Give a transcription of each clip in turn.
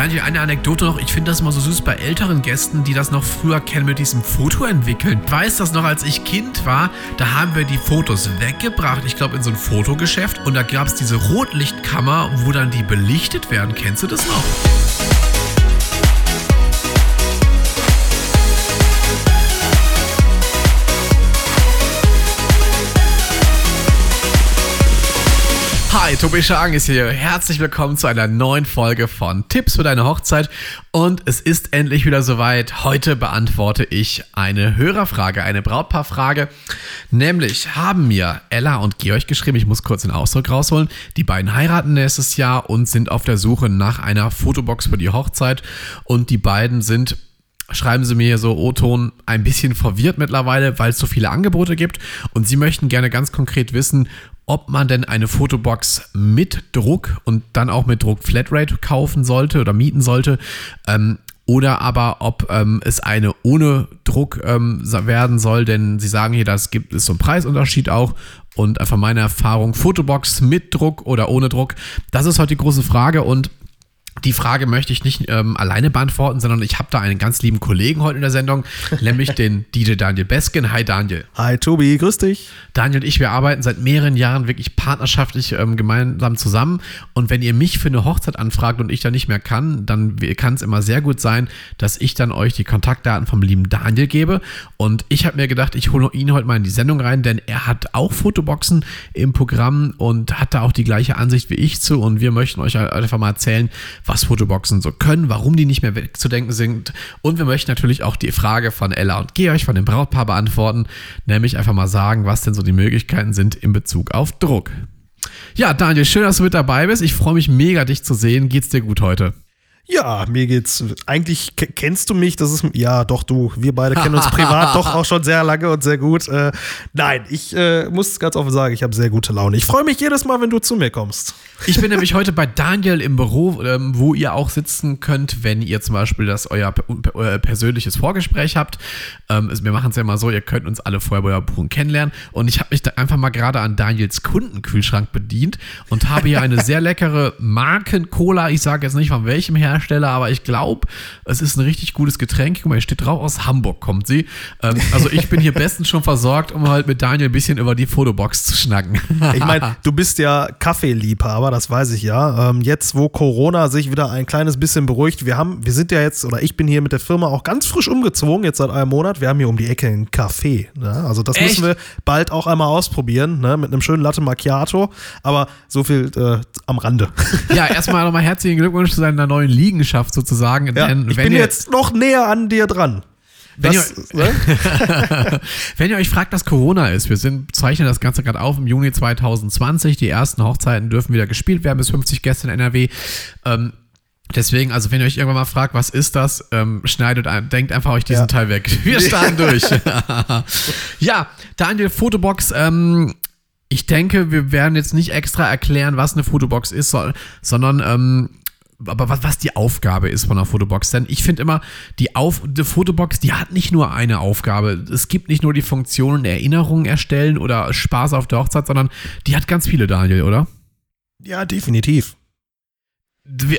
Daniel, eine Anekdote noch. Ich finde das immer so süß bei älteren Gästen, die das noch früher kennen mit diesem Foto entwickeln. Ich weiß das noch, als ich Kind war, da haben wir die Fotos weggebracht. Ich glaube, in so ein Fotogeschäft. Und da gab es diese Rotlichtkammer, wo dann die belichtet werden. Kennst du das noch? Hi, Tobi Schang ist hier. Herzlich willkommen zu einer neuen Folge von Tipps für deine Hochzeit. Und es ist endlich wieder soweit. Heute beantworte ich eine Hörerfrage, eine Brautpaarfrage. Nämlich haben mir Ella und Georg geschrieben, ich muss kurz den Ausdruck rausholen. Die beiden heiraten nächstes Jahr und sind auf der Suche nach einer Fotobox für die Hochzeit. Und die beiden sind schreiben sie mir so O-Ton ein bisschen verwirrt mittlerweile, weil es so viele Angebote gibt und sie möchten gerne ganz konkret wissen, ob man denn eine Fotobox mit Druck und dann auch mit Druck Flatrate kaufen sollte oder mieten sollte. Ähm, oder aber ob ähm, es eine ohne Druck ähm, werden soll, denn sie sagen hier, das gibt es so einen Preisunterschied auch und einfach meine Erfahrung, Fotobox mit Druck oder ohne Druck, das ist heute die große Frage und die Frage möchte ich nicht ähm, alleine beantworten, sondern ich habe da einen ganz lieben Kollegen heute in der Sendung, nämlich den DJ Daniel Beskin. Hi Daniel. Hi Tobi, grüß dich. Daniel und ich, wir arbeiten seit mehreren Jahren wirklich partnerschaftlich ähm, gemeinsam zusammen. Und wenn ihr mich für eine Hochzeit anfragt und ich da nicht mehr kann, dann kann es immer sehr gut sein, dass ich dann euch die Kontaktdaten vom lieben Daniel gebe. Und ich habe mir gedacht, ich hole ihn heute mal in die Sendung rein, denn er hat auch Fotoboxen im Programm und hat da auch die gleiche Ansicht wie ich zu. Und wir möchten euch einfach mal erzählen, was Fotoboxen so können, warum die nicht mehr wegzudenken sind. Und wir möchten natürlich auch die Frage von Ella und Georg von dem Brautpaar beantworten, nämlich einfach mal sagen, was denn so die Möglichkeiten sind in Bezug auf Druck. Ja, Daniel, schön, dass du mit dabei bist. Ich freue mich mega, dich zu sehen. Geht's dir gut heute? Ja, mir geht's. Eigentlich kennst du mich, das ist. Ja, doch, du. Wir beide kennen uns privat doch auch schon sehr lange und sehr gut. Äh, nein, ich äh, muss ganz offen sagen, ich habe sehr gute Laune. Ich freue mich jedes Mal, wenn du zu mir kommst. Ich bin nämlich heute bei Daniel im Büro, ähm, wo ihr auch sitzen könnt, wenn ihr zum Beispiel das euer, euer persönliches Vorgespräch habt. Ähm, also wir machen es ja mal so, ihr könnt uns alle vorher bei euer Buchen kennenlernen. Und ich habe mich da einfach mal gerade an Daniels Kundenkühlschrank bedient und habe hier eine sehr leckere Marken-Cola. Ich sage jetzt nicht von welchem Hersteller Hersteller, aber ich glaube, es ist ein richtig gutes Getränk. Guck mal, hier steht drauf, aus Hamburg kommt sie. Ähm, also ich bin hier bestens schon versorgt, um halt mit Daniel ein bisschen über die Fotobox zu schnacken. ich meine, du bist ja Kaffeeliebhaber, das weiß ich ja. Ähm, jetzt, wo Corona sich wieder ein kleines bisschen beruhigt, wir haben, wir sind ja jetzt, oder ich bin hier mit der Firma auch ganz frisch umgezogen, jetzt seit einem Monat. Wir haben hier um die Ecke einen Café. Ne? Also das Echt? müssen wir bald auch einmal ausprobieren, ne? mit einem schönen Latte Macchiato. Aber so viel äh, am Rande. Ja, erstmal nochmal herzlichen Glückwunsch zu deiner neuen Liga. Liegenschaft sozusagen. Ja, Denn, ich bin jetzt noch näher an dir dran. Wenn, das, ihr, ne? wenn ihr euch fragt, was Corona ist, wir sind, zeichnen das Ganze gerade auf im Juni 2020. Die ersten Hochzeiten dürfen wieder gespielt werden bis 50 Gäste in NRW. Ähm, deswegen, also wenn ihr euch irgendwann mal fragt, was ist das, ähm, schneidet, denkt einfach euch diesen ja. Teil weg. Wir starten durch. ja, Daniel, Fotobox. Ähm, ich denke, wir werden jetzt nicht extra erklären, was eine Fotobox ist, sondern ähm, aber was, was die Aufgabe ist von einer Fotobox. Denn ich finde immer, die, Auf, die Fotobox, die hat nicht nur eine Aufgabe. Es gibt nicht nur die Funktionen Erinnerungen erstellen oder Spaß auf der Hochzeit, sondern die hat ganz viele, Daniel, oder? Ja, definitiv.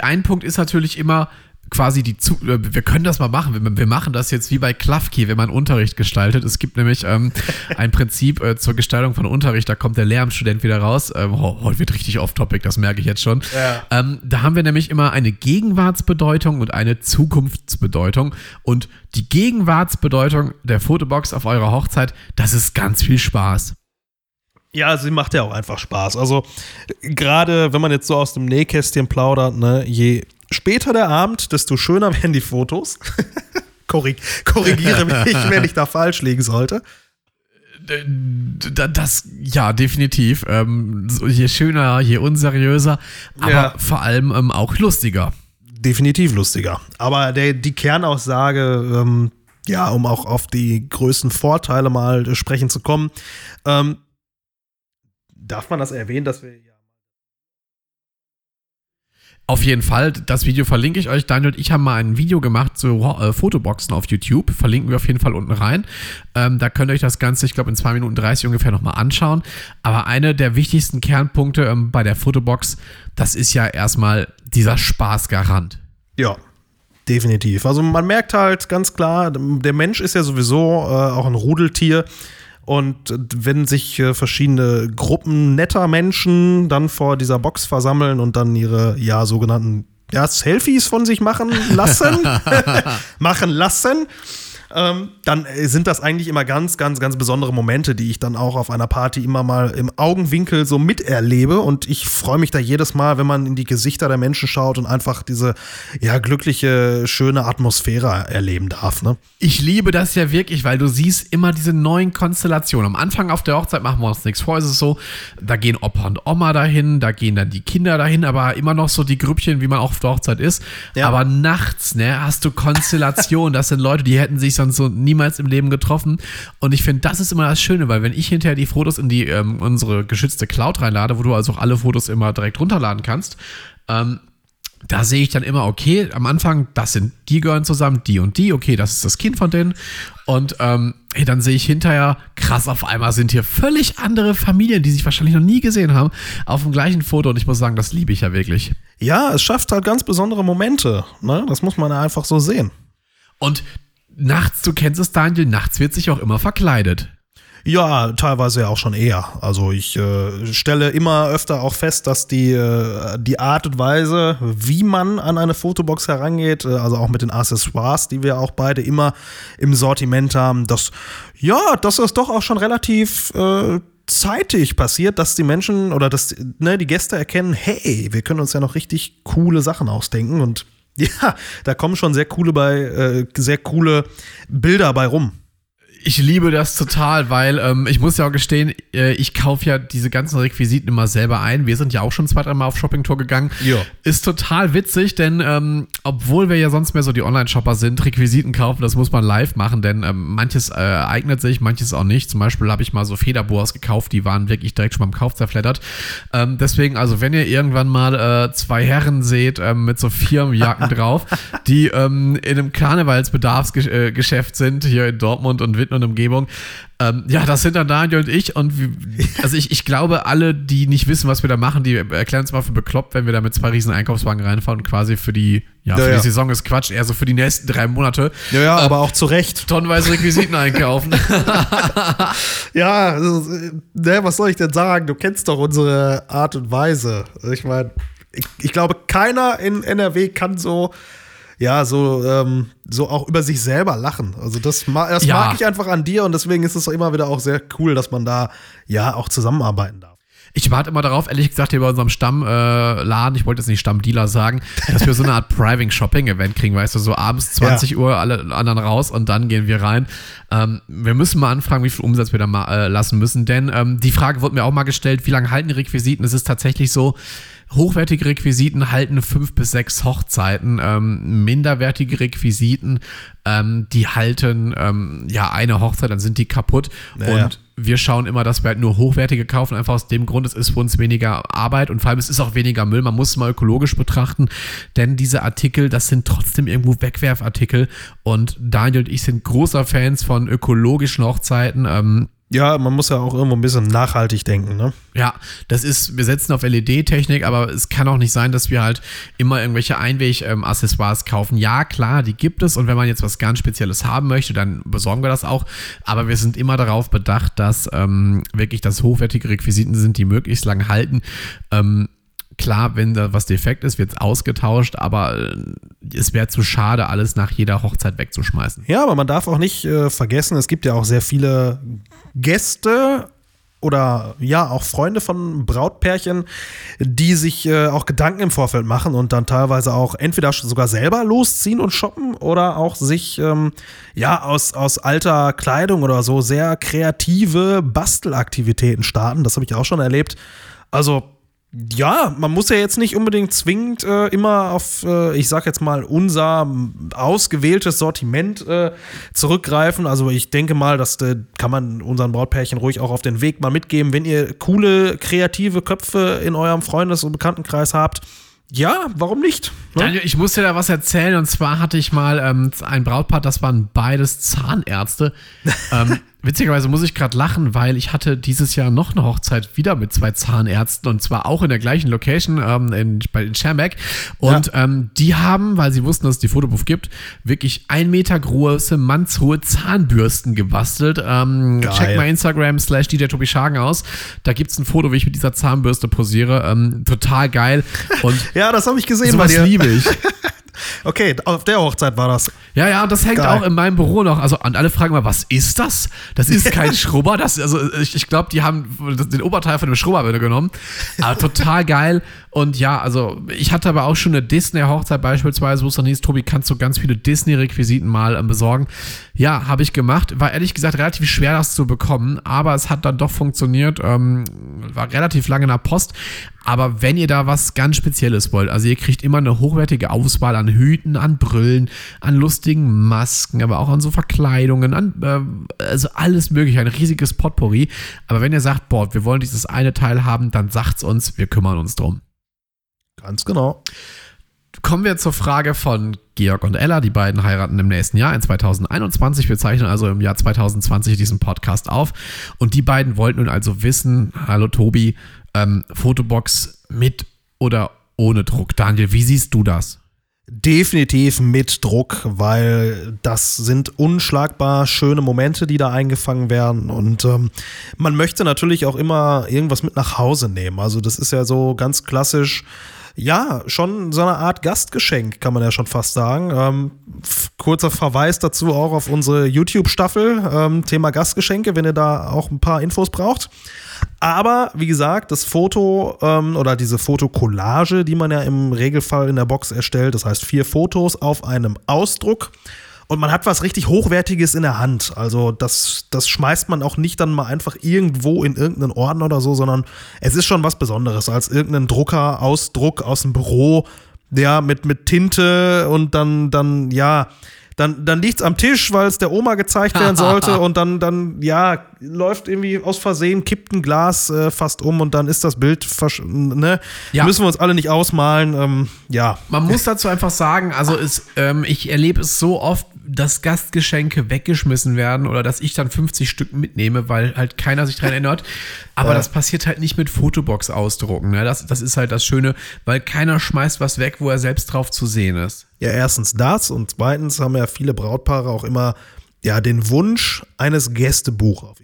Ein Punkt ist natürlich immer, quasi die zu äh, wir können das mal machen. Wir, machen das jetzt wie bei Klafki, wenn man Unterricht gestaltet. Es gibt nämlich ähm, ein Prinzip äh, zur Gestaltung von Unterricht, da kommt der Lehramtsstudent wieder raus. Ähm, heute wird richtig off-topic, das merke ich jetzt schon. Ja. Ähm, da haben wir nämlich immer eine Gegenwartsbedeutung und eine Zukunftsbedeutung. Und die Gegenwartsbedeutung der Fotobox auf eurer Hochzeit, das ist ganz viel Spaß. Ja, sie macht ja auch einfach Spaß. Also gerade wenn man jetzt so aus dem Nähkästchen plaudert, ne, je später der Abend, desto schöner werden die Fotos. Korrig korrigiere mich, wenn ich da falsch liegen sollte. Das, ja, definitiv. Ähm, je schöner, je unseriöser, aber ja. vor allem ähm, auch lustiger. Definitiv lustiger. Aber der, die Kernaussage, ähm, ja, um auch auf die größten Vorteile mal sprechen zu kommen, ähm, darf man das erwähnen, dass wir auf jeden Fall, das Video verlinke ich euch. Daniel und ich haben mal ein Video gemacht zu äh, Fotoboxen auf YouTube. Verlinken wir auf jeden Fall unten rein. Ähm, da könnt ihr euch das Ganze, ich glaube, in 2 Minuten 30 ungefähr nochmal anschauen. Aber eine der wichtigsten Kernpunkte ähm, bei der Fotobox, das ist ja erstmal dieser Spaßgarant. Ja, definitiv. Also man merkt halt ganz klar, der Mensch ist ja sowieso äh, auch ein Rudeltier. Und wenn sich äh, verschiedene Gruppen netter Menschen dann vor dieser Box versammeln und dann ihre, ja, sogenannten ja, Selfies von sich machen lassen, machen lassen, ähm, dann äh, sind das eigentlich immer ganz, ganz, ganz besondere Momente, die ich dann auch auf einer Party immer mal im Augenwinkel so miterlebe. Und ich freue mich da jedes Mal, wenn man in die Gesichter der Menschen schaut und einfach diese ja glückliche, schöne Atmosphäre erleben darf. Ne? Ich liebe das ja wirklich, weil du siehst immer diese neuen Konstellationen. Am Anfang auf der Hochzeit machen wir uns nichts vor. Es ist so, da gehen Opa und Oma dahin, da gehen dann die Kinder dahin, aber immer noch so die Grüppchen, wie man auch auf der Hochzeit ist. Ja. Aber nachts, ne, hast du Konstellationen. Das sind Leute, die hätten sich sonst so niemals im Leben getroffen. Und ich finde, das ist immer das Schöne, weil wenn ich hinterher die Fotos in die ähm, unsere geschützte Cloud reinlade, wo du also auch alle Fotos immer direkt runterladen kannst, ähm, da sehe ich dann immer, okay, am Anfang, das sind die gehören zusammen, die und die, okay, das ist das Kind von denen. Und ähm, hey, dann sehe ich hinterher, krass, auf einmal sind hier völlig andere Familien, die sich wahrscheinlich noch nie gesehen haben, auf dem gleichen Foto. Und ich muss sagen, das liebe ich ja wirklich. Ja, es schafft halt ganz besondere Momente. Ne? Das muss man einfach so sehen. Und nachts, du kennst es, Daniel, nachts wird sich auch immer verkleidet. Ja, teilweise ja auch schon eher. Also ich äh, stelle immer öfter auch fest, dass die, äh, die Art und Weise, wie man an eine Fotobox herangeht, äh, also auch mit den Accessoires, die wir auch beide immer im Sortiment haben, dass ja, das doch auch schon relativ äh, zeitig passiert, dass die Menschen oder dass ne, die Gäste erkennen, hey, wir können uns ja noch richtig coole Sachen ausdenken und ja, da kommen schon sehr coole bei, äh, sehr coole Bilder bei rum. Ich liebe das total, weil ähm, ich muss ja auch gestehen, äh, ich kaufe ja diese ganzen Requisiten immer selber ein. Wir sind ja auch schon zwei, dreimal auf Shoppingtour gegangen. Ja. Ist total witzig, denn ähm, obwohl wir ja sonst mehr so die Online-Shopper sind, Requisiten kaufen, das muss man live machen, denn ähm, manches äh, eignet sich, manches auch nicht. Zum Beispiel habe ich mal so Federboas gekauft, die waren wirklich direkt schon beim Kauf zerfleddert. Ähm, deswegen, also wenn ihr irgendwann mal äh, zwei Herren seht ähm, mit so Firmenjacken drauf, die ähm, in einem Karnevalsbedarfsgeschäft sind, hier in Dortmund und Witten und Umgebung. Ähm, ja, das sind dann Daniel und ich. Und wir, also ich, ich glaube, alle, die nicht wissen, was wir da machen, die erklären es mal für bekloppt, wenn wir da mit zwei riesen Einkaufswagen reinfahren und quasi für die, ja, für ja, die ja. Saison ist Quatsch, eher so für die nächsten drei Monate. Ja, ja, ähm, aber auch zu Recht. Tonnenweise Requisiten einkaufen. ja, also, ne, was soll ich denn sagen? Du kennst doch unsere Art und Weise. Ich meine, ich, ich glaube, keiner in NRW kann so ja, so, ähm, so auch über sich selber lachen. Also das, das ja. mag ich einfach an dir und deswegen ist es immer wieder auch sehr cool, dass man da ja auch zusammenarbeiten darf. Ich warte immer darauf, ehrlich gesagt, hier bei unserem Stammladen, äh, ich wollte jetzt nicht Stammdealer sagen, dass wir so eine Art Private Shopping Event kriegen, weißt du, so abends 20 ja. Uhr alle anderen raus und dann gehen wir rein. Ähm, wir müssen mal anfragen, wie viel Umsatz wir da mal äh, lassen müssen, denn ähm, die Frage wurde mir auch mal gestellt, wie lange halten die Requisiten? Es ist tatsächlich so, Hochwertige Requisiten halten fünf bis sechs Hochzeiten. Ähm, minderwertige Requisiten, ähm, die halten ähm, ja eine Hochzeit, dann sind die kaputt. Naja. Und wir schauen immer, dass wir halt nur hochwertige kaufen, einfach aus dem Grund, es ist für uns weniger Arbeit und vor allem es ist auch weniger Müll. Man muss es mal ökologisch betrachten, denn diese Artikel, das sind trotzdem irgendwo Wegwerfartikel. Und Daniel und ich sind großer Fans von ökologischen Hochzeiten. Ähm, ja, man muss ja auch irgendwo ein bisschen nachhaltig denken, ne? Ja, das ist, wir setzen auf LED-Technik, aber es kann auch nicht sein, dass wir halt immer irgendwelche Einweg-Accessoires kaufen. Ja, klar, die gibt es und wenn man jetzt was ganz Spezielles haben möchte, dann besorgen wir das auch. Aber wir sind immer darauf bedacht, dass ähm, wirklich das hochwertige Requisiten sind, die möglichst lang halten. Ähm, Klar, wenn da was defekt ist, wird es ausgetauscht, aber äh, es wäre zu schade, alles nach jeder Hochzeit wegzuschmeißen. Ja, aber man darf auch nicht äh, vergessen, es gibt ja auch sehr viele Gäste oder ja, auch Freunde von Brautpärchen, die sich äh, auch Gedanken im Vorfeld machen und dann teilweise auch entweder sogar selber losziehen und shoppen oder auch sich ähm, ja aus, aus alter Kleidung oder so sehr kreative Bastelaktivitäten starten. Das habe ich auch schon erlebt. Also ja, man muss ja jetzt nicht unbedingt zwingend äh, immer auf, äh, ich sag jetzt mal, unser ausgewähltes Sortiment äh, zurückgreifen. Also ich denke mal, das äh, kann man unseren Brautpärchen ruhig auch auf den Weg mal mitgeben. Wenn ihr coole, kreative Köpfe in eurem Freundes- und Bekanntenkreis habt, ja, warum nicht? Ne? Daniel, ich muss dir da was erzählen. Und zwar hatte ich mal ähm, ein Brautpaar, das waren beides Zahnärzte. ähm, Witzigerweise muss ich gerade lachen, weil ich hatte dieses Jahr noch eine Hochzeit wieder mit zwei Zahnärzten und zwar auch in der gleichen Location ähm, in, bei in Schermbeck. Und ja. ähm, die haben, weil sie wussten, dass es die Fotobooth gibt, wirklich ein Meter große, mannshohe Zahnbürsten gebastelt. Ähm, check mal Instagram slash DJ Tobi Schagen aus. Da gibt es ein Foto, wie ich mit dieser Zahnbürste posiere. Ähm, total geil. Und ja, das habe ich gesehen. Sowas liebe ich. Okay, auf der Hochzeit war das. Ja, ja, das hängt Geil. auch in meinem Büro noch. Also, alle fragen mal, was ist das? Das ist kein Schrubber. Das, also, ich, ich glaube, die haben den Oberteil von dem Schrubber genommen. Aber total geil. Und ja, also, ich hatte aber auch schon eine Disney-Hochzeit beispielsweise, wo es dann hieß, Tobi, kannst du ganz viele Disney-Requisiten mal ähm, besorgen? Ja, habe ich gemacht. War ehrlich gesagt relativ schwer, das zu bekommen. Aber es hat dann doch funktioniert. Ähm, war relativ lange in der Post. Aber wenn ihr da was ganz Spezielles wollt, also ihr kriegt immer eine hochwertige Auswahl an Hüten, an Brillen, an lustigen Masken, aber auch an so Verkleidungen, an äh, also alles mögliche, ein riesiges Potpourri. Aber wenn ihr sagt, boah, wir wollen dieses eine Teil haben, dann sagt's uns, wir kümmern uns drum. Ganz genau. Kommen wir zur Frage von Georg und Ella. Die beiden heiraten im nächsten Jahr, in 2021. Wir zeichnen also im Jahr 2020 diesen Podcast auf. Und die beiden wollten nun also wissen, hallo Tobi, ähm, Fotobox mit oder ohne Druck. Daniel, wie siehst du das? Definitiv mit Druck, weil das sind unschlagbar schöne Momente, die da eingefangen werden. Und ähm, man möchte natürlich auch immer irgendwas mit nach Hause nehmen. Also das ist ja so ganz klassisch ja, schon so eine Art Gastgeschenk, kann man ja schon fast sagen. Ähm, kurzer Verweis dazu auch auf unsere YouTube-Staffel, ähm, Thema Gastgeschenke, wenn ihr da auch ein paar Infos braucht. Aber wie gesagt, das Foto ähm, oder diese Fotokollage, die man ja im Regelfall in der Box erstellt, das heißt vier Fotos auf einem Ausdruck und man hat was richtig Hochwertiges in der Hand. Also das, das schmeißt man auch nicht dann mal einfach irgendwo in irgendeinen Orden oder so, sondern es ist schon was Besonderes als irgendein Drucker, Ausdruck aus dem Büro, ja, mit, mit Tinte und dann, dann, ja, dann, dann liegt es am Tisch, weil es der Oma gezeigt werden sollte und dann, dann, ja, läuft irgendwie aus Versehen, kippt ein Glas äh, fast um und dann ist das Bild, ne? Ja. Müssen wir uns alle nicht ausmalen, ähm, ja. Man muss dazu einfach sagen, also es, ähm, ich erlebe es so oft, dass Gastgeschenke weggeschmissen werden oder dass ich dann 50 Stück mitnehme, weil halt keiner sich dran erinnert. Aber ja. das passiert halt nicht mit Fotobox ausdrucken. Ne? Das, das ist halt das Schöne, weil keiner schmeißt was weg, wo er selbst drauf zu sehen ist. Ja, erstens das und zweitens haben ja viele Brautpaare auch immer ja den Wunsch eines Gästebuchs auf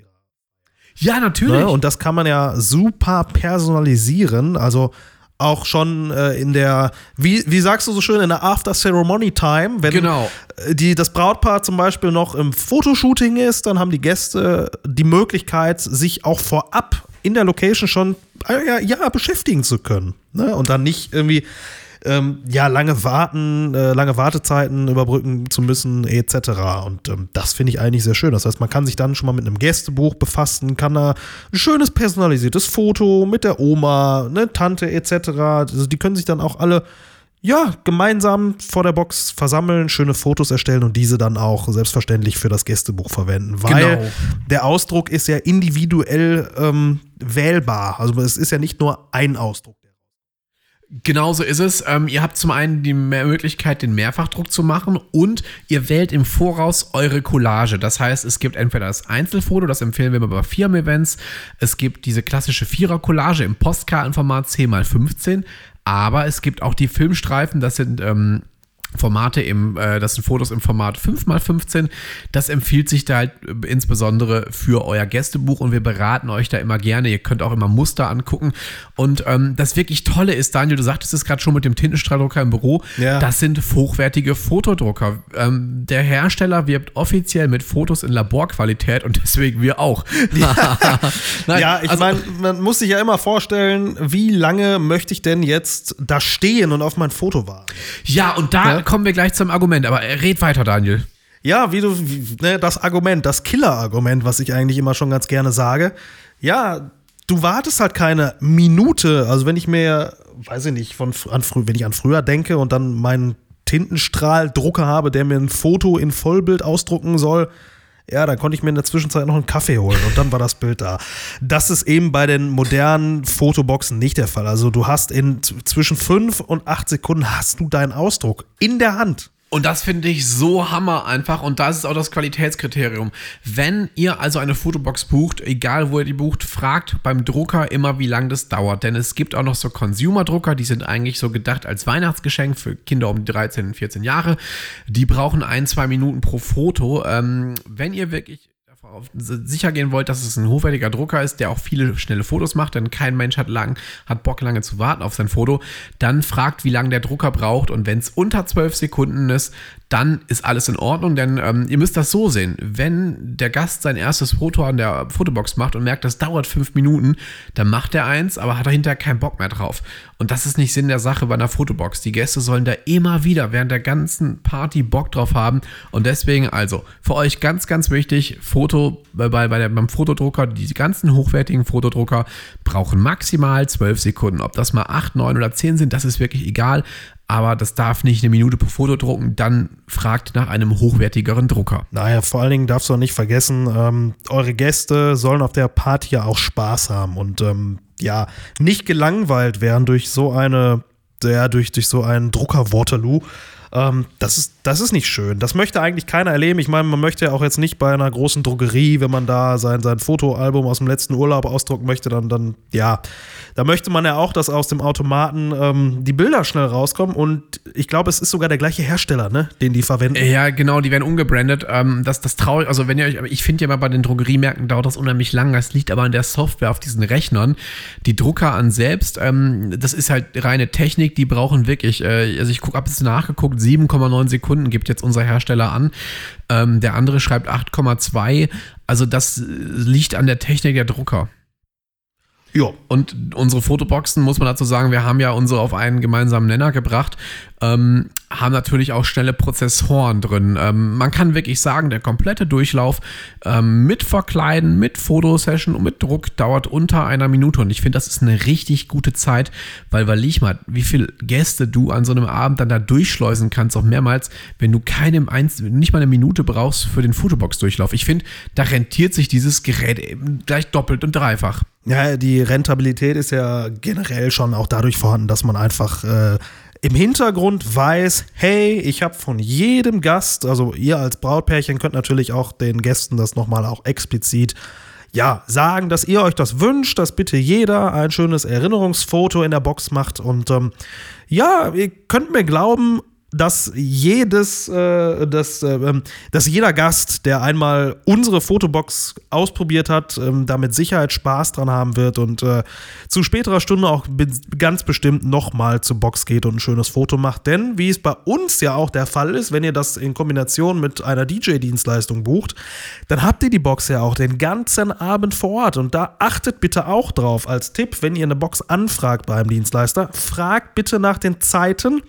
ja, natürlich. Ne? Und das kann man ja super personalisieren. Also auch schon äh, in der, wie, wie sagst du so schön, in der After-Ceremony-Time, wenn genau. Äh, die, das Brautpaar zum Beispiel noch im Fotoshooting ist, dann haben die Gäste die Möglichkeit, sich auch vorab in der Location schon äh, ja, ja beschäftigen zu können. Ne? Und dann nicht irgendwie ähm, ja, lange warten, äh, lange Wartezeiten überbrücken zu müssen, etc. Und ähm, das finde ich eigentlich sehr schön. Das heißt, man kann sich dann schon mal mit einem Gästebuch befassen, kann da ein schönes personalisiertes Foto mit der Oma, ne, Tante, etc. Also die können sich dann auch alle ja, gemeinsam vor der Box versammeln, schöne Fotos erstellen und diese dann auch selbstverständlich für das Gästebuch verwenden. Weil genau. der Ausdruck ist ja individuell ähm, wählbar. Also es ist ja nicht nur ein Ausdruck. Genauso ist es. Ähm, ihr habt zum einen die Möglichkeit, den Mehrfachdruck zu machen und ihr wählt im Voraus eure Collage. Das heißt, es gibt entweder das Einzelfoto, das empfehlen wir bei Firmen-Events. Es gibt diese klassische Vierer-Collage im Postkartenformat 10x15. Aber es gibt auch die Filmstreifen, das sind ähm, Formate im, äh, das sind Fotos im Format 5x15. Das empfiehlt sich da halt äh, insbesondere für euer Gästebuch und wir beraten euch da immer gerne. Ihr könnt auch immer Muster angucken. Und ähm, das wirklich Tolle ist, Daniel, du sagtest es gerade schon mit dem Tintenstrahldrucker im Büro, ja. das sind hochwertige Fotodrucker. Ähm, der Hersteller wirbt offiziell mit Fotos in Laborqualität und deswegen wir auch. Ja, Nein, ja ich also, meine, man muss sich ja immer vorstellen, wie lange möchte ich denn jetzt da stehen und auf mein Foto warten? Ja, und da ja? Kommen wir gleich zum Argument, aber red weiter, Daniel. Ja, wie du, wie, ne, das Argument, das Killer-Argument, was ich eigentlich immer schon ganz gerne sage. Ja, du wartest halt keine Minute. Also, wenn ich mir, weiß ich nicht, von, an, wenn ich an früher denke und dann meinen Tintenstrahldrucker habe, der mir ein Foto in Vollbild ausdrucken soll, ja, dann konnte ich mir in der Zwischenzeit noch einen Kaffee holen und dann war das Bild da. Das ist eben bei den modernen Fotoboxen nicht der Fall. Also du hast in zwischen fünf und acht Sekunden hast du deinen Ausdruck in der Hand. Und das finde ich so hammer einfach. Und das ist auch das Qualitätskriterium. Wenn ihr also eine Fotobox bucht, egal wo ihr die bucht, fragt beim Drucker immer, wie lange das dauert. Denn es gibt auch noch so Consumer-Drucker, die sind eigentlich so gedacht als Weihnachtsgeschenk für Kinder um 13, 14 Jahre. Die brauchen ein, zwei Minuten pro Foto. Ähm, wenn ihr wirklich sicher gehen wollt, dass es ein hochwertiger Drucker ist, der auch viele schnelle Fotos macht, denn kein Mensch hat, lang, hat Bock lange zu warten auf sein Foto, dann fragt, wie lange der Drucker braucht und wenn es unter 12 Sekunden ist, dann ist alles in Ordnung, denn ähm, ihr müsst das so sehen. Wenn der Gast sein erstes Foto an der Fotobox macht und merkt, das dauert fünf Minuten, dann macht er eins, aber hat dahinter keinen Bock mehr drauf. Und das ist nicht Sinn der Sache bei einer Fotobox. Die Gäste sollen da immer wieder während der ganzen Party Bock drauf haben. Und deswegen also für euch ganz, ganz wichtig, Foto bei, bei der, beim Fotodrucker, die ganzen hochwertigen Fotodrucker brauchen maximal zwölf Sekunden. Ob das mal acht, neun oder zehn sind, das ist wirklich egal aber das darf nicht eine Minute pro Foto drucken, dann fragt nach einem hochwertigeren Drucker. Naja, vor allen Dingen darfst du auch nicht vergessen, ähm, eure Gäste sollen auf der Party ja auch Spaß haben und ähm, ja, nicht gelangweilt werden durch so eine, ja, durch, durch so einen Drucker Waterloo. Ähm, das, ist, das ist nicht schön. Das möchte eigentlich keiner erleben. Ich meine, man möchte ja auch jetzt nicht bei einer großen Drogerie, wenn man da sein, sein Fotoalbum aus dem letzten Urlaub ausdrucken möchte, dann, dann ja, da möchte man ja auch, dass aus dem Automaten ähm, die Bilder schnell rauskommen. Und ich glaube, es ist sogar der gleiche Hersteller, ne, den die verwenden. Ja, genau, die werden umgebrandet. Ähm, das, das traurig, also wenn ihr euch, ich finde ja mal bei den Drogeriemärkten dauert das unheimlich lang. Das liegt aber an der Software auf diesen Rechnern. Die Drucker an selbst, ähm, das ist halt reine Technik, die brauchen wirklich, äh, also ich habe es nachgeguckt, 7,9 Sekunden gibt jetzt unser Hersteller an. Ähm, der andere schreibt 8,2. Also das liegt an der Technik der Drucker. Ja. Und unsere Fotoboxen, muss man dazu sagen, wir haben ja unsere auf einen gemeinsamen Nenner gebracht, ähm, haben natürlich auch schnelle Prozessoren drin. Ähm, man kann wirklich sagen, der komplette Durchlauf ähm, mit Verkleiden, mit Fotosession und mit Druck dauert unter einer Minute. Und ich finde, das ist eine richtig gute Zeit, weil, weil ich mal, wie viele Gäste du an so einem Abend dann da durchschleusen kannst, auch mehrmals, wenn du keine, nicht mal eine Minute brauchst für den Fotobox-Durchlauf. Ich finde, da rentiert sich dieses Gerät eben gleich doppelt und dreifach. Ja, die Rentabilität ist ja generell schon auch dadurch vorhanden, dass man einfach äh, im Hintergrund weiß, hey, ich habe von jedem Gast, also ihr als Brautpärchen könnt natürlich auch den Gästen das nochmal auch explizit ja, sagen, dass ihr euch das wünscht, dass bitte jeder ein schönes Erinnerungsfoto in der Box macht. Und ähm, ja, ihr könnt mir glauben, dass jedes, äh, dass, äh, ähm, dass jeder Gast, der einmal unsere Fotobox ausprobiert hat, ähm, da mit Sicherheit Spaß dran haben wird und äh, zu späterer Stunde auch ganz bestimmt nochmal zur Box geht und ein schönes Foto macht. Denn wie es bei uns ja auch der Fall ist, wenn ihr das in Kombination mit einer DJ-Dienstleistung bucht, dann habt ihr die Box ja auch den ganzen Abend vor Ort. Und da achtet bitte auch drauf als Tipp, wenn ihr eine Box anfragt beim Dienstleister, fragt bitte nach den Zeiten.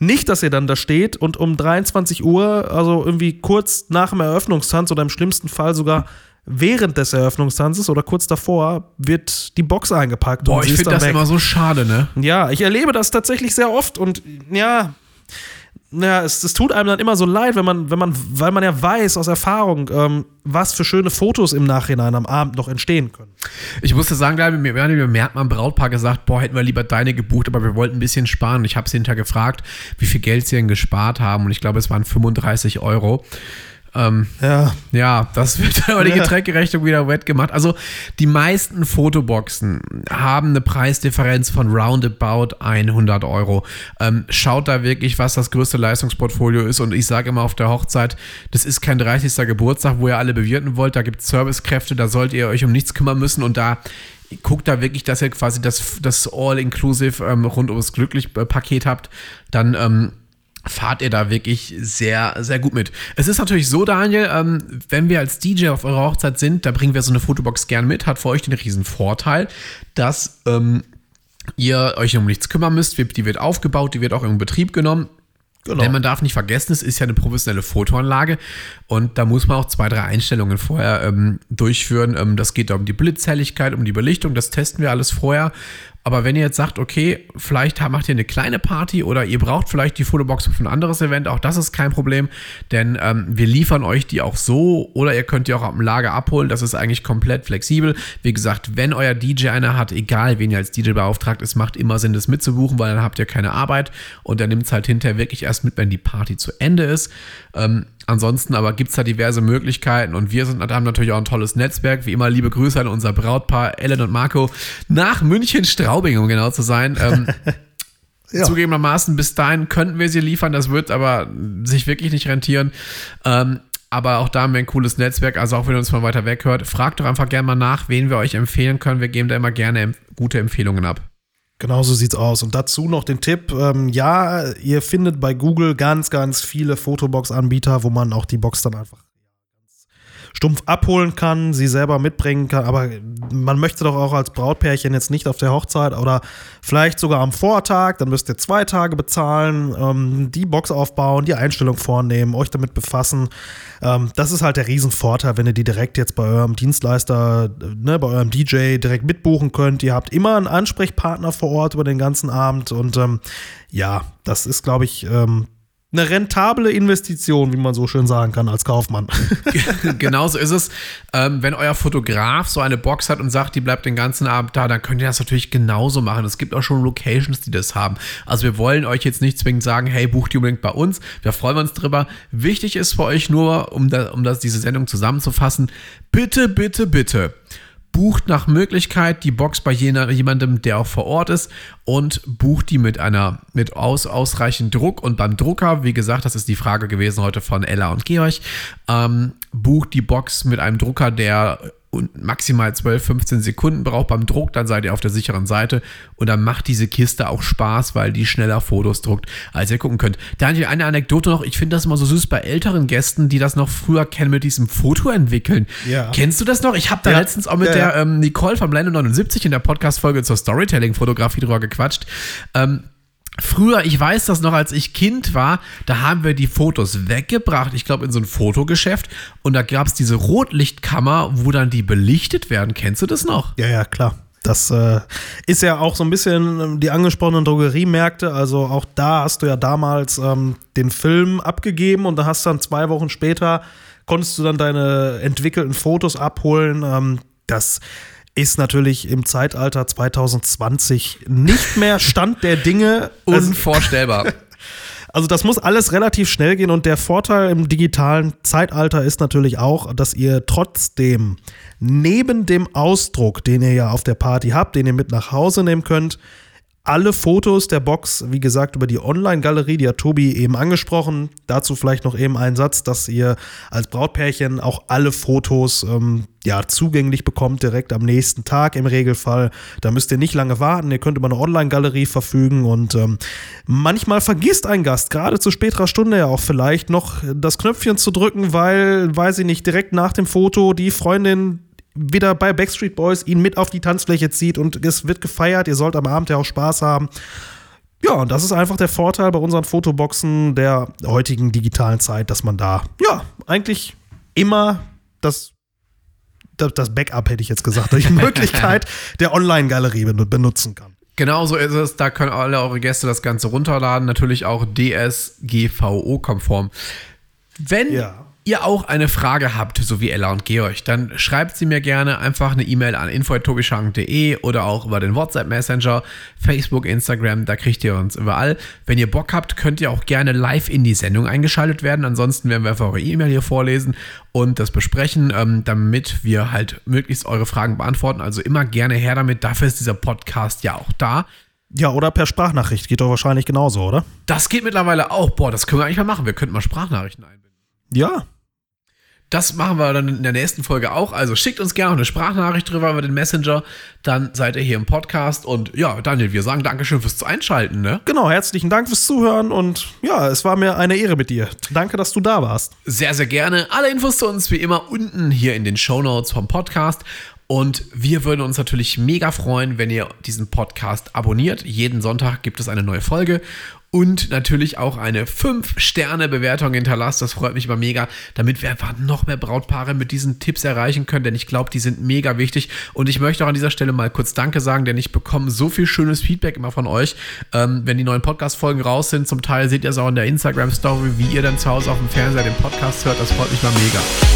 Nicht, dass ihr dann da steht und um 23 Uhr, also irgendwie kurz nach dem Eröffnungstanz oder im schlimmsten Fall sogar während des Eröffnungstanzes oder kurz davor wird die Box eingepackt. Boah, ich finde das weg. immer so schade, ne? Ja, ich erlebe das tatsächlich sehr oft und ja, ja, es, es tut einem dann immer so leid, wenn man, wenn man, weil man ja weiß aus Erfahrung, ähm, was für schöne Fotos im Nachhinein am Abend noch entstehen können. Ich musste sagen, mir, mir hat mein Brautpaar gesagt, boah, hätten wir lieber deine gebucht, aber wir wollten ein bisschen sparen. Ich habe sie hinterher gefragt, wie viel Geld sie denn gespart haben und ich glaube, es waren 35 Euro. Ähm, ja. ja, das wird aber die Getränkrechnung wieder wettgemacht. Also die meisten Fotoboxen haben eine Preisdifferenz von roundabout 100 Euro. Ähm, schaut da wirklich, was das größte Leistungsportfolio ist. Und ich sage immer auf der Hochzeit, das ist kein 30. Geburtstag, wo ihr alle bewirten wollt. Da gibt es Servicekräfte, da sollt ihr euch um nichts kümmern müssen. Und da guckt da wirklich, dass ihr quasi das, das All-Inclusive ähm, rund ums Glücklich-Paket habt. Dann ähm, fahrt ihr da wirklich sehr, sehr gut mit. Es ist natürlich so, Daniel, ähm, wenn wir als DJ auf eurer Hochzeit sind, da bringen wir so eine Fotobox gern mit, hat für euch den riesen Vorteil, dass ähm, ihr euch um nichts kümmern müsst. Die wird aufgebaut, die wird auch in Betrieb genommen. Genau. Denn man darf nicht vergessen, es ist ja eine professionelle Fotoanlage und da muss man auch zwei, drei Einstellungen vorher ähm, durchführen. Ähm, das geht um die Blitzhelligkeit, um die Belichtung, das testen wir alles vorher. Aber wenn ihr jetzt sagt, okay, vielleicht macht ihr eine kleine Party oder ihr braucht vielleicht die Fotobox für ein anderes Event, auch das ist kein Problem, denn ähm, wir liefern euch die auch so oder ihr könnt die auch am Lager abholen. Das ist eigentlich komplett flexibel. Wie gesagt, wenn euer DJ eine hat, egal wen ihr als DJ beauftragt, es macht immer Sinn, das mitzubuchen, weil dann habt ihr keine Arbeit und dann nimmt es halt hinterher wirklich erst mit, wenn die Party zu Ende ist. Ähm, Ansonsten aber gibt es da diverse Möglichkeiten und wir sind, haben natürlich auch ein tolles Netzwerk. Wie immer, liebe Grüße an unser Brautpaar Ellen und Marco nach München-Straubing, um genau zu sein. Ähm, ja. Zugegebenermaßen, bis dahin könnten wir sie liefern, das wird aber sich wirklich nicht rentieren. Ähm, aber auch da haben wir ein cooles Netzwerk, also auch wenn ihr uns von weiter weg hört, fragt doch einfach gerne mal nach, wen wir euch empfehlen können. Wir geben da immer gerne gute Empfehlungen ab. Genau so sieht's aus. Und dazu noch den Tipp: ähm, Ja, ihr findet bei Google ganz, ganz viele Fotobox-Anbieter, wo man auch die Box dann einfach stumpf abholen kann, sie selber mitbringen kann. Aber man möchte doch auch als Brautpärchen jetzt nicht auf der Hochzeit oder vielleicht sogar am Vortag, dann müsst ihr zwei Tage bezahlen, ähm, die Box aufbauen, die Einstellung vornehmen, euch damit befassen. Ähm, das ist halt der Riesenvorteil, wenn ihr die direkt jetzt bei eurem Dienstleister, ne, bei eurem DJ direkt mitbuchen könnt. Ihr habt immer einen Ansprechpartner vor Ort über den ganzen Abend und ähm, ja, das ist, glaube ich, ähm, eine rentable Investition, wie man so schön sagen kann, als Kaufmann. Genauso ist es. Ähm, wenn euer Fotograf so eine Box hat und sagt, die bleibt den ganzen Abend da, dann könnt ihr das natürlich genauso machen. Es gibt auch schon Locations, die das haben. Also wir wollen euch jetzt nicht zwingend sagen, hey, bucht die unbedingt bei uns. Wir freuen uns drüber. Wichtig ist für euch nur, um, da, um das, diese Sendung zusammenzufassen, bitte, bitte, bitte bucht nach Möglichkeit die Box bei jener, jemandem, der auch vor Ort ist und bucht die mit einer mit aus, ausreichend Druck. Und beim Drucker, wie gesagt, das ist die Frage gewesen heute von Ella und Georg, ähm, bucht die Box mit einem Drucker, der und maximal 12, 15 Sekunden braucht beim Druck, dann seid ihr auf der sicheren Seite und dann macht diese Kiste auch Spaß, weil die schneller Fotos druckt, als ihr gucken könnt. Daniel, eine Anekdote noch, ich finde das immer so süß bei älteren Gästen, die das noch früher kennen mit diesem Foto entwickeln. Ja. Kennst du das noch? Ich habe da ja. letztens auch mit ja, der ähm, Nicole vom Blende 79 in der Podcast-Folge zur Storytelling-Fotografie drüber gequatscht. Ähm, Früher, ich weiß das noch, als ich Kind war, da haben wir die Fotos weggebracht, ich glaube in so ein Fotogeschäft und da gab es diese Rotlichtkammer, wo dann die belichtet werden. Kennst du das noch? Ja, ja, klar. Das äh, ist ja auch so ein bisschen ähm, die angesprochenen Drogeriemärkte. Also auch da hast du ja damals ähm, den Film abgegeben und da hast dann zwei Wochen später konntest du dann deine entwickelten Fotos abholen. Ähm, das ist natürlich im Zeitalter 2020 nicht mehr Stand der Dinge. Unvorstellbar. Also das muss alles relativ schnell gehen und der Vorteil im digitalen Zeitalter ist natürlich auch, dass ihr trotzdem neben dem Ausdruck, den ihr ja auf der Party habt, den ihr mit nach Hause nehmen könnt, alle Fotos der Box, wie gesagt, über die Online-Galerie, die hat Tobi eben angesprochen. Dazu vielleicht noch eben ein Satz, dass ihr als Brautpärchen auch alle Fotos ähm, ja, zugänglich bekommt, direkt am nächsten Tag im Regelfall. Da müsst ihr nicht lange warten, ihr könnt über eine Online-Galerie verfügen und ähm, manchmal vergisst ein Gast, gerade zu späterer Stunde ja auch vielleicht, noch das Knöpfchen zu drücken, weil, weiß ich nicht, direkt nach dem Foto die Freundin wieder bei Backstreet Boys ihn mit auf die Tanzfläche zieht und es wird gefeiert. Ihr sollt am Abend ja auch Spaß haben. Ja, und das ist einfach der Vorteil bei unseren Fotoboxen der heutigen digitalen Zeit, dass man da, ja, eigentlich immer das, das Backup, hätte ich jetzt gesagt, die Möglichkeit der Online-Galerie benutzen kann. Genau so ist es. Da können alle eure Gäste das Ganze runterladen. Natürlich auch DSGVO-konform. Wenn ja ihr auch eine Frage habt, so wie Ella und Georg, dann schreibt sie mir gerne einfach eine E-Mail an info.tobischank.de oder auch über den WhatsApp Messenger, Facebook, Instagram, da kriegt ihr uns überall. Wenn ihr Bock habt, könnt ihr auch gerne live in die Sendung eingeschaltet werden. Ansonsten werden wir einfach eure E-Mail hier vorlesen und das besprechen, ähm, damit wir halt möglichst eure Fragen beantworten. Also immer gerne her damit. Dafür ist dieser Podcast ja auch da. Ja, oder per Sprachnachricht. Geht doch wahrscheinlich genauso, oder? Das geht mittlerweile auch. Boah, das können wir eigentlich mal machen. Wir könnten mal Sprachnachrichten einbinden. Ja, das machen wir dann in der nächsten Folge auch. Also schickt uns gerne eine Sprachnachricht drüber über den Messenger. Dann seid ihr hier im Podcast. Und ja, Daniel, wir sagen Dankeschön fürs Einschalten. Ne? Genau, herzlichen Dank fürs Zuhören. Und ja, es war mir eine Ehre mit dir. Danke, dass du da warst. Sehr, sehr gerne. Alle Infos zu uns wie immer unten hier in den Show Notes vom Podcast. Und wir würden uns natürlich mega freuen, wenn ihr diesen Podcast abonniert. Jeden Sonntag gibt es eine neue Folge und natürlich auch eine 5-Sterne-Bewertung hinterlasst. Das freut mich immer mega, damit wir einfach noch mehr Brautpaare mit diesen Tipps erreichen können, denn ich glaube, die sind mega wichtig. Und ich möchte auch an dieser Stelle mal kurz Danke sagen, denn ich bekomme so viel schönes Feedback immer von euch, ähm, wenn die neuen Podcast-Folgen raus sind. Zum Teil seht ihr es auch in der Instagram-Story, wie ihr dann zu Hause auf dem Fernseher den Podcast hört. Das freut mich mal mega.